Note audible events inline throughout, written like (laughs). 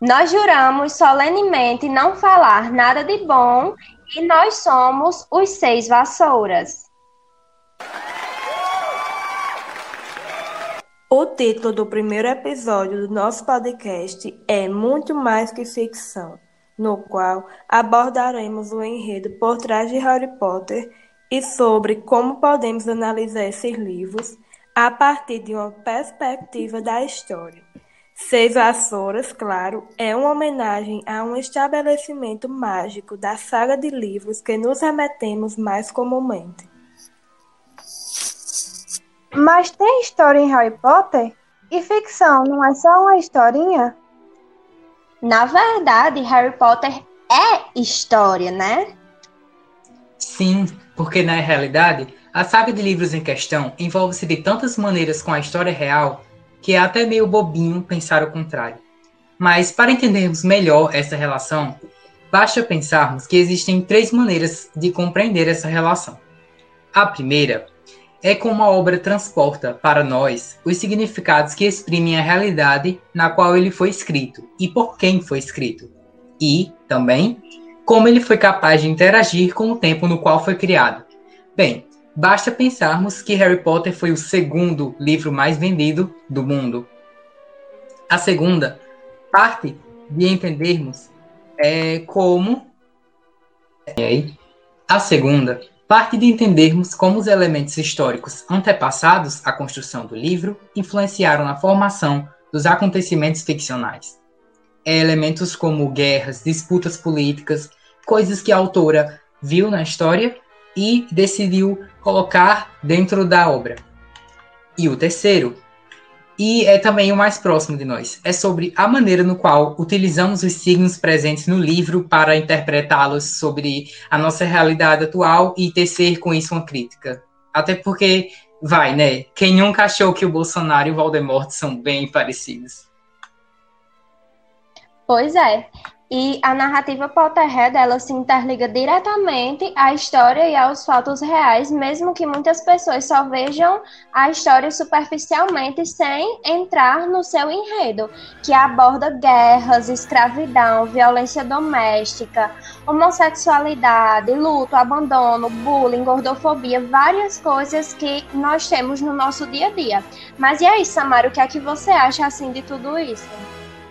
Nós juramos solenemente não falar nada de bom e nós somos os seis vassouras. O título do primeiro episódio do nosso podcast é Muito Mais que Ficção, no qual abordaremos o enredo por trás de Harry Potter e sobre como podemos analisar esses livros a partir de uma perspectiva da história. Seis Vassouras, claro, é uma homenagem a um estabelecimento mágico da saga de livros que nos remetemos mais comumente. Mas tem história em Harry Potter? E ficção não é só uma historinha? Na verdade, Harry Potter é história, né? Sim, porque na realidade, a saga de livros em questão envolve-se de tantas maneiras com a história real que é até meio bobinho pensar o contrário. Mas para entendermos melhor essa relação, basta pensarmos que existem três maneiras de compreender essa relação. A primeira é como a obra transporta para nós os significados que exprimem a realidade na qual ele foi escrito e por quem foi escrito, e, também, como ele foi capaz de interagir com o tempo no qual foi criado. Bem, Basta pensarmos que Harry Potter foi o segundo livro mais vendido do mundo. A segunda parte de entendermos é como a segunda parte de entendermos como os elementos históricos antepassados à construção do livro influenciaram na formação dos acontecimentos ficcionais. É elementos como guerras, disputas políticas, coisas que a autora viu na história e decidiu colocar dentro da obra. E o terceiro, e é também o mais próximo de nós, é sobre a maneira no qual utilizamos os signos presentes no livro para interpretá-los sobre a nossa realidade atual e tecer com isso uma crítica. Até porque, vai, né? Quem nunca achou que o Bolsonaro e o Voldemort são bem parecidos? Pois é. E a narrativa Potterhead, ela se interliga diretamente à história e aos fatos reais, mesmo que muitas pessoas só vejam a história superficialmente sem entrar no seu enredo, que aborda guerras, escravidão, violência doméstica, homossexualidade, luto, abandono, bullying, gordofobia, várias coisas que nós temos no nosso dia a dia. Mas e aí, Samara, o que é que você acha assim de tudo isso?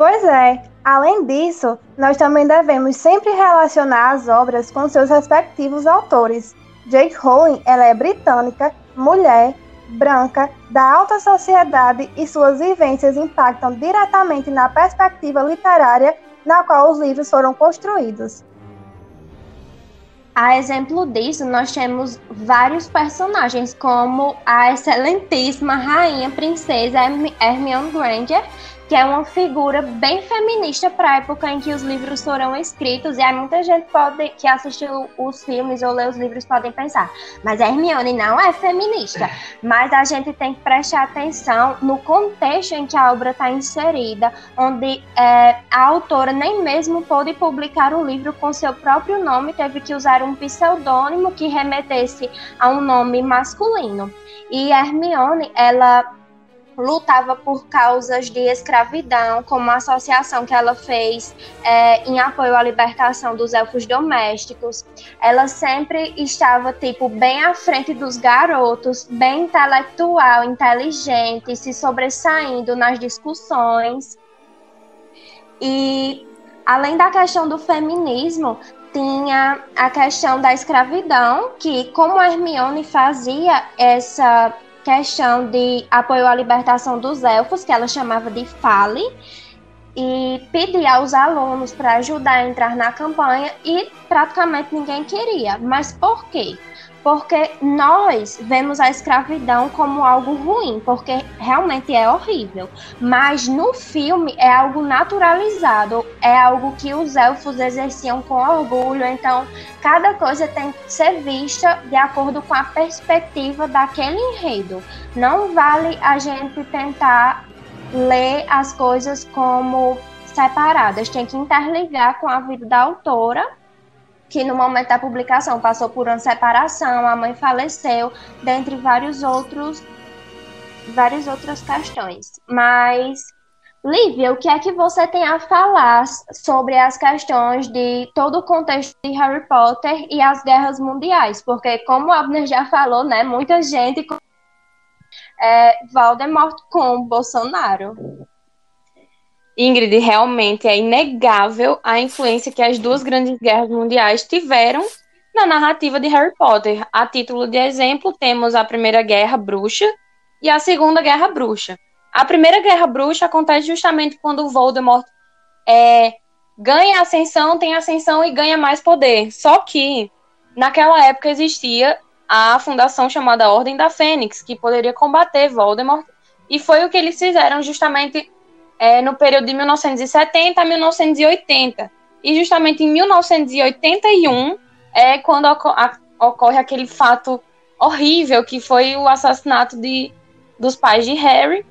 Pois é, Além disso, nós também devemos sempre relacionar as obras com seus respectivos autores. Jake Rowling ela é britânica, mulher, branca, da alta sociedade e suas vivências impactam diretamente na perspectiva literária na qual os livros foram construídos. A exemplo disso, nós temos vários personagens, como a excelentíssima rainha princesa Hermione Granger, que é uma figura bem feminista para a época em que os livros foram escritos, e aí muita gente pode que assistiu os filmes ou lê os livros podem pensar, mas a Hermione não é feminista. (laughs) Mas a gente tem que prestar atenção no contexto em que a obra está inserida, onde é, a autora nem mesmo pôde publicar o livro com seu próprio nome, teve que usar um pseudônimo que remetesse a um nome masculino. E Hermione, ela lutava por causas de escravidão, como a associação que ela fez é, em apoio à libertação dos elfos domésticos. Ela sempre estava, tipo, bem à frente dos garotos, bem intelectual, inteligente, se sobressaindo nas discussões. E, além da questão do feminismo, tinha a questão da escravidão, que como a Hermione fazia essa questão de apoio à libertação dos elfos, que ela chamava de Fale, e pedia aos alunos para ajudar a entrar na campanha e praticamente ninguém queria. Mas por quê? porque nós vemos a escravidão como algo ruim, porque realmente é horrível. Mas no filme é algo naturalizado, é algo que os elfos exerciam com orgulho. Então, cada coisa tem que ser vista de acordo com a perspectiva daquele enredo. Não vale a gente tentar ler as coisas como separadas, tem que interligar com a vida da autora que no momento da publicação passou por uma separação, a mãe faleceu, dentre vários outros várias outras questões. Mas Lívia, o que é que você tem a falar sobre as questões de todo o contexto de Harry Potter e as guerras mundiais? Porque, como o Abner já falou, né, muita gente é, Voldemort com Bolsonaro. Ingrid, realmente é inegável a influência que as duas grandes guerras mundiais tiveram na narrativa de Harry Potter. A título de exemplo, temos a Primeira Guerra Bruxa e a Segunda Guerra Bruxa. A Primeira Guerra Bruxa acontece justamente quando Voldemort é, ganha ascensão, tem ascensão e ganha mais poder. Só que naquela época existia a fundação chamada Ordem da Fênix, que poderia combater Voldemort, e foi o que eles fizeram justamente é, no período de 1970 a 1980. E justamente em 1981 é quando ocorre aquele fato horrível que foi o assassinato de, dos pais de Harry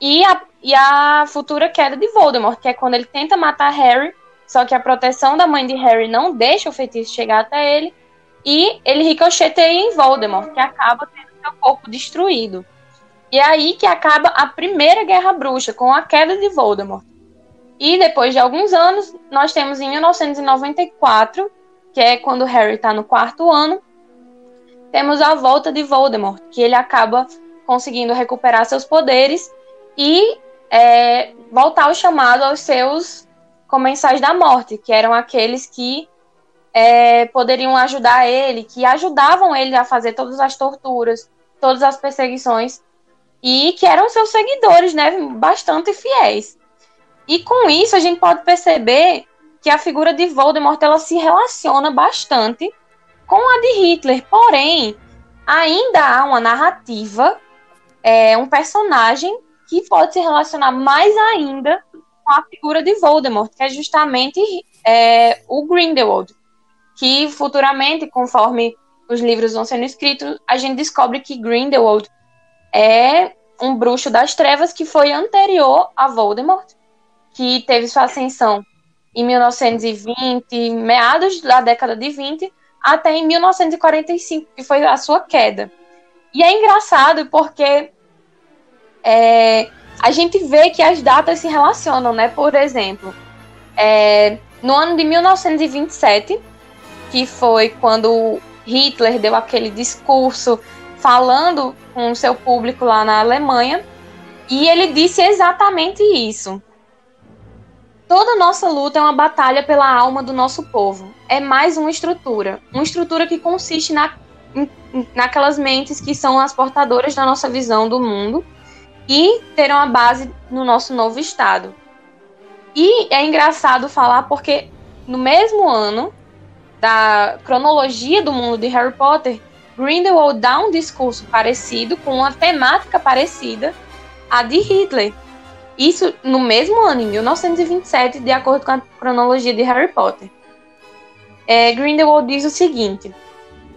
e a, e a futura queda de Voldemort, que é quando ele tenta matar Harry, só que a proteção da mãe de Harry não deixa o feitiço chegar até ele, e ele ricocheteia em Voldemort, que acaba tendo seu corpo destruído. E é aí que acaba a primeira guerra bruxa, com a queda de Voldemort. E depois de alguns anos, nós temos em 1994, que é quando Harry está no quarto ano, temos a volta de Voldemort, que ele acaba conseguindo recuperar seus poderes e é, voltar o chamado aos seus comensais da morte, que eram aqueles que é, poderiam ajudar ele, que ajudavam ele a fazer todas as torturas, todas as perseguições e que eram seus seguidores, né, bastante fiéis. E com isso a gente pode perceber que a figura de Voldemort ela se relaciona bastante com a de Hitler, porém ainda há uma narrativa, é, um personagem que pode se relacionar mais ainda com a figura de Voldemort, que é justamente é, o Grindelwald, que futuramente, conforme os livros vão sendo escritos, a gente descobre que Grindelwald é um bruxo das trevas que foi anterior a Voldemort, que teve sua ascensão em 1920, meados da década de 20, até em 1945, que foi a sua queda. E é engraçado porque é, a gente vê que as datas se relacionam, né? Por exemplo, é, no ano de 1927, que foi quando Hitler deu aquele discurso falando com o seu público lá na Alemanha, e ele disse exatamente isso. Toda nossa luta é uma batalha pela alma do nosso povo. É mais uma estrutura. Uma estrutura que consiste na, naquelas mentes que são as portadoras da nossa visão do mundo e terão a base no nosso novo Estado. E é engraçado falar porque no mesmo ano da cronologia do mundo de Harry Potter, Grindelwald dá um discurso parecido, com uma temática parecida à de Hitler. Isso no mesmo ano, em 1927, de acordo com a cronologia de Harry Potter. É, Grindelwald diz o seguinte: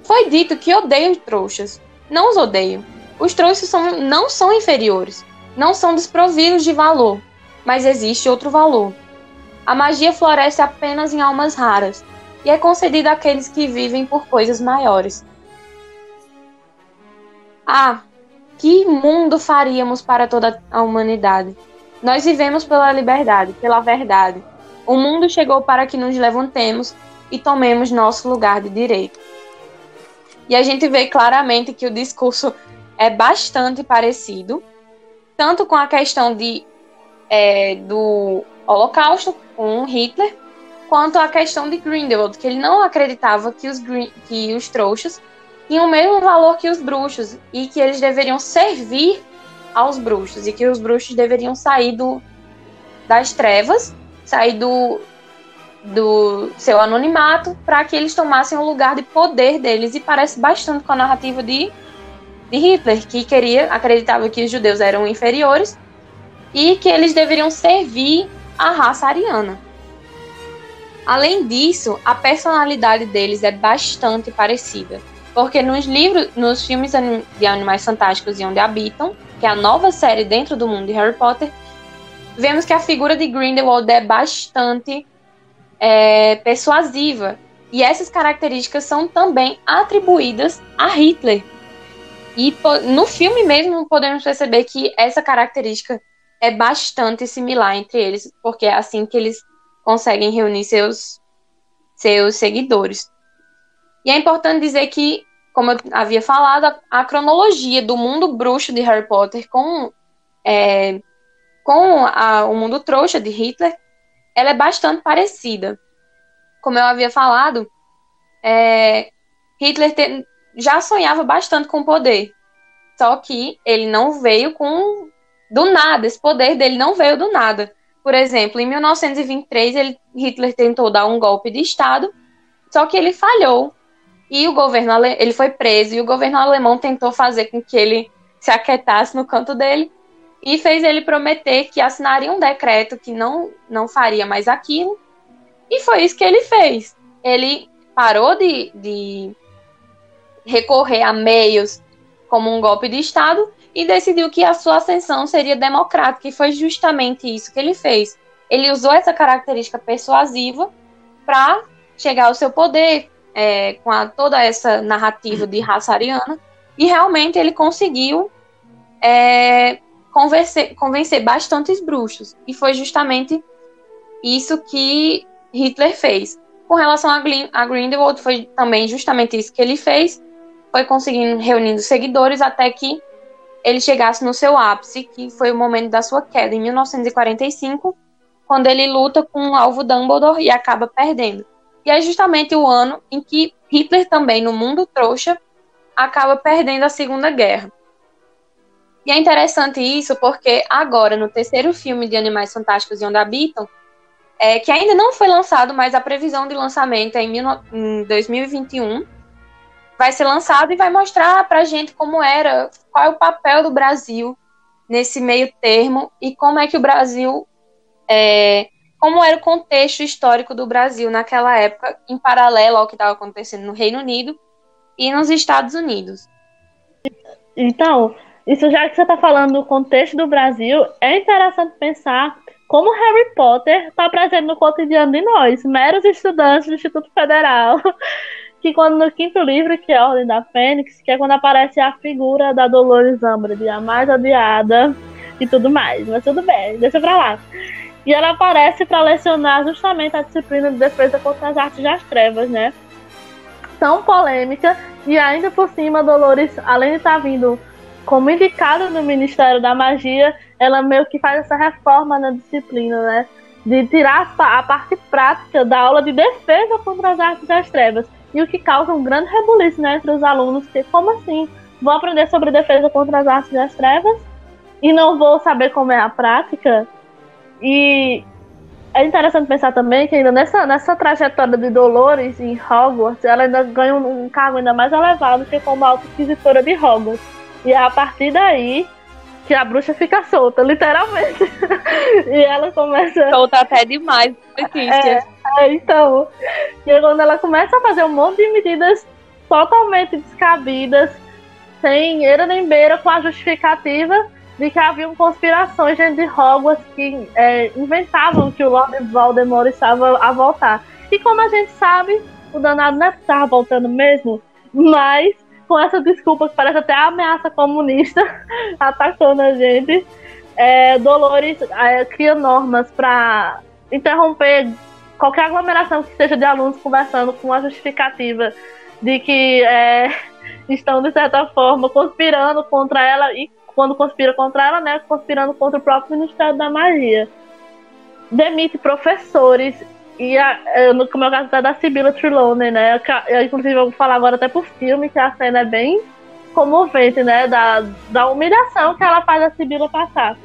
Foi dito que odeio trouxas. Não os odeio. Os trouxas são, não são inferiores, não são desprovidos de valor, mas existe outro valor. A magia floresce apenas em almas raras e é concedida àqueles que vivem por coisas maiores. Ah, que mundo faríamos para toda a humanidade? Nós vivemos pela liberdade, pela verdade. O mundo chegou para que nos levantemos e tomemos nosso lugar de direito. E a gente vê claramente que o discurso é bastante parecido, tanto com a questão de, é, do Holocausto, com Hitler, quanto a questão de Grindelwald, que ele não acreditava que os, que os trouxas tinham o mesmo valor que os bruxos e que eles deveriam servir aos bruxos e que os bruxos deveriam sair do, das trevas, sair do, do seu anonimato para que eles tomassem o lugar de poder deles e parece bastante com a narrativa de, de Hitler, que queria, acreditava que os judeus eram inferiores e que eles deveriam servir a raça ariana. Além disso, a personalidade deles é bastante parecida. Porque nos livros, nos filmes de Animais Fantásticos e Onde Habitam, que é a nova série dentro do mundo de Harry Potter, vemos que a figura de Grindelwald é bastante é, persuasiva. E essas características são também atribuídas a Hitler. E no filme mesmo podemos perceber que essa característica é bastante similar entre eles, porque é assim que eles conseguem reunir seus, seus seguidores. E é importante dizer que, como eu havia falado, a, a cronologia do mundo bruxo de Harry Potter com, é, com a, o mundo trouxa de Hitler, ela é bastante parecida. Como eu havia falado, é, Hitler te, já sonhava bastante com poder, só que ele não veio com do nada, esse poder dele não veio do nada. Por exemplo, em 1923, ele, Hitler tentou dar um golpe de Estado, só que ele falhou. E o governo ele foi preso e o governo alemão tentou fazer com que ele se aquietasse no canto dele e fez ele prometer que assinaria um decreto que não, não faria mais aquilo. E foi isso que ele fez. Ele parou de, de recorrer a meios como um golpe de Estado e decidiu que a sua ascensão seria democrática, e foi justamente isso que ele fez. Ele usou essa característica persuasiva para chegar ao seu poder, é, com a, toda essa narrativa de raça ariana, e realmente ele conseguiu é, convencer, convencer bastantes bruxos, e foi justamente isso que Hitler fez. Com relação a, a Grindelwald, foi também justamente isso que ele fez, foi conseguindo reunindo seguidores até que ele chegasse no seu ápice, que foi o momento da sua queda, em 1945, quando ele luta com o alvo Dumbledore e acaba perdendo. E é justamente o ano em que Hitler também, no mundo trouxa, acaba perdendo a Segunda Guerra. E é interessante isso porque agora, no terceiro filme de Animais Fantásticos e Onde Habitam, é, que ainda não foi lançado, mas a previsão de lançamento é em, em 2021, vai ser lançado e vai mostrar para a gente como era, qual é o papel do Brasil nesse meio termo e como é que o Brasil, é, como era o contexto histórico do Brasil naquela época, em paralelo ao que estava acontecendo no Reino Unido e nos Estados Unidos. Então, isso já que você está falando do contexto do Brasil, é interessante pensar como Harry Potter está presente no cotidiano de nós, meros estudantes do Instituto Federal, (laughs) que quando no quinto livro, que é a Ordem da Fênix, que é quando aparece a figura da Dolores Umbridge, a mais odiada e tudo mais. Mas tudo bem, deixa pra lá. E ela aparece para lecionar justamente a disciplina de defesa contra as artes das trevas, né? Tão polêmica e ainda por cima Dolores, além de estar tá vindo como indicada no Ministério da Magia, ela meio que faz essa reforma na disciplina, né? De tirar a parte prática da aula de defesa contra as artes das trevas e o que causa um grande rebuliço né, entre os alunos, que como assim? Vou aprender sobre defesa contra as artes das trevas e não vou saber como é a prática? E é interessante pensar também que ainda nessa, nessa trajetória de Dolores em Hogwarts, ela ainda ganha um, um cargo ainda mais elevado que como alta inquisitora de Hogwarts. E a partir daí que a bruxa fica solta, literalmente. (laughs) e ela começa. Solta até demais, Letícia. É, é, então. E quando ela começa a fazer um monte de medidas totalmente descabidas, sem era nem beira, com a justificativa de que haviam conspirações dentro de Hogwarts que é, inventavam que o Lord Voldemort estava a voltar. E como a gente sabe, o danado não estava voltando mesmo, mas com essa desculpa que parece até ameaça comunista (laughs) atacando a gente. É, Dolores é, cria normas para interromper qualquer aglomeração que seja de alunos conversando com a justificativa de que é, (laughs) estão, de certa forma, conspirando contra ela e, quando conspira contra ela, né, conspirando contra o próprio Ministério da Magia. Demite professores e a, no, como é o caso da, da Sibila Trelawney, né? Eu, inclusive, eu vou falar agora até por filme, que a cena é bem comovente, né? Da, da humilhação que ela faz a Sibila passar.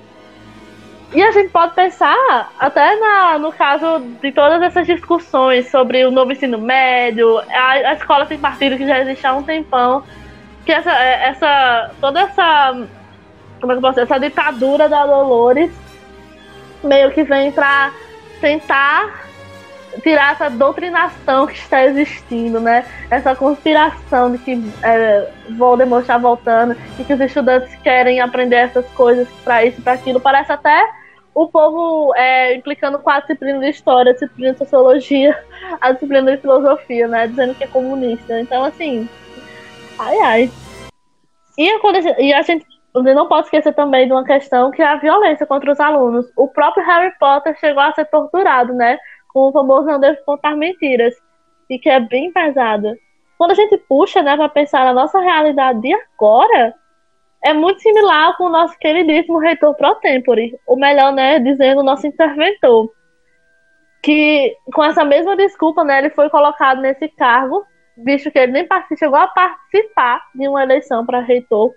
E a gente pode pensar, até na, no caso de todas essas discussões sobre o novo ensino médio, a, a escola sem partido que já existe há um tempão, que essa, é, essa toda essa, como é que posso dizer, essa ditadura da Dolores meio que vem para tentar tirar essa doutrinação que está existindo, né? Essa conspiração de que é, Voldemort está voltando e que os estudantes querem aprender essas coisas para isso, para aquilo. Parece até o povo é, implicando com a disciplina de história, a disciplina de sociologia, a disciplina de filosofia, né? Dizendo que é comunista. Então, assim, ai ai. E, e a gente não pode esquecer também de uma questão que é a violência contra os alunos. O próprio Harry Potter chegou a ser torturado, né? Com o famoso não devo contar mentiras. E que é bem pesado. Quando a gente puxa, né, para pensar na nossa realidade de agora, é muito similar com o nosso queridíssimo reitor pro tempore, ou melhor, né, dizendo o nosso interventor, que com essa mesma desculpa, né, ele foi colocado nesse cargo, visto que ele nem chegou a participar de uma eleição para reitor,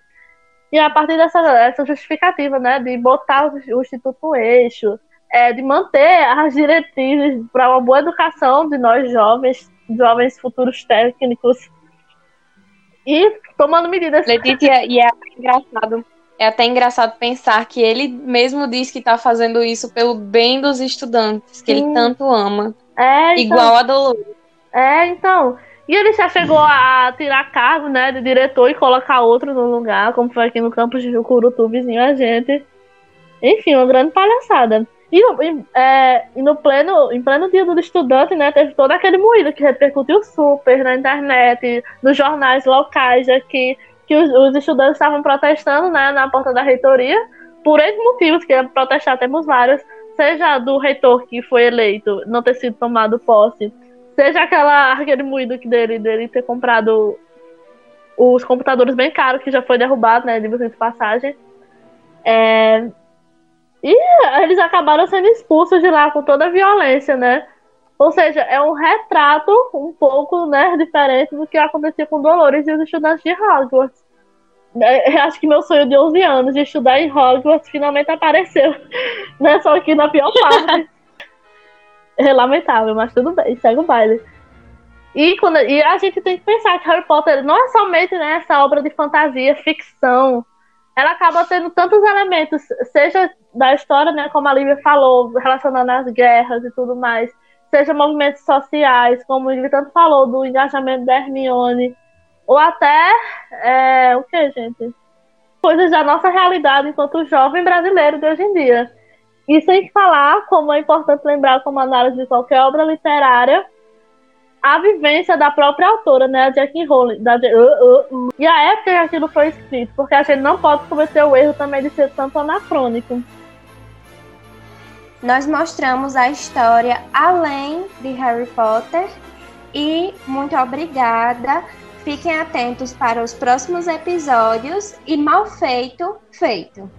e a partir dessa, dessa justificativa, né, de botar o, Instituto no eixo, é, de manter as diretrizes para uma boa educação de nós jovens, jovens futuros técnicos, e tomando medidas. Letícia, e é engraçado. É até engraçado pensar que ele mesmo diz que está fazendo isso pelo bem dos estudantes, que Sim. ele tanto ama. É, então, igual a Dolores. É, então. E ele já chegou a tirar cargo, né, de diretor e colocar outro no lugar, como foi aqui no campus de Jucurutu, vizinho a gente. Enfim, uma grande palhaçada. E, é, e no pleno, em pleno dia do estudante, né, teve todo aquele moído que repercutiu super na internet, nos jornais locais aqui, que os, os estudantes estavam protestando, né, na porta da reitoria, por esses motivos, que protestar temos vários, seja do reitor que foi eleito não ter sido tomado posse, seja aquela, aquele moído que dele, dele ter comprado os computadores bem caros, que já foi derrubado, né, de de passagem. É, e eles acabaram sendo expulsos de lá com toda a violência, né? Ou seja, é um retrato um pouco né, diferente do que acontecia com Dolores e os estudantes de Hogwarts. É, acho que meu sonho de 11 anos de estudar em Hogwarts finalmente apareceu. (laughs) Né? Só que na pior parte. é lamentável, mas tudo bem, segue o baile. E, quando, e a gente tem que pensar que Harry Potter não é somente né, essa obra de fantasia, ficção, ela acaba tendo tantos elementos, seja da história, né, como a Lívia falou, relacionando às guerras e tudo mais, seja movimentos sociais, como ele tanto falou do engajamento da Hermione, ou até é, o que, gente? Coisas da nossa realidade enquanto jovem brasileiro de hoje em dia. E sem falar, como é importante lembrar, como análise de qualquer obra literária, a vivência da própria autora, né, a Jackie Rowling, da, uh, uh, uh, e a época que aquilo foi escrito, porque a gente não pode cometer o erro também de ser tanto anacrônico. Nós mostramos a história além de Harry Potter e muito obrigada. Fiquem atentos para os próximos episódios e mal feito, feito.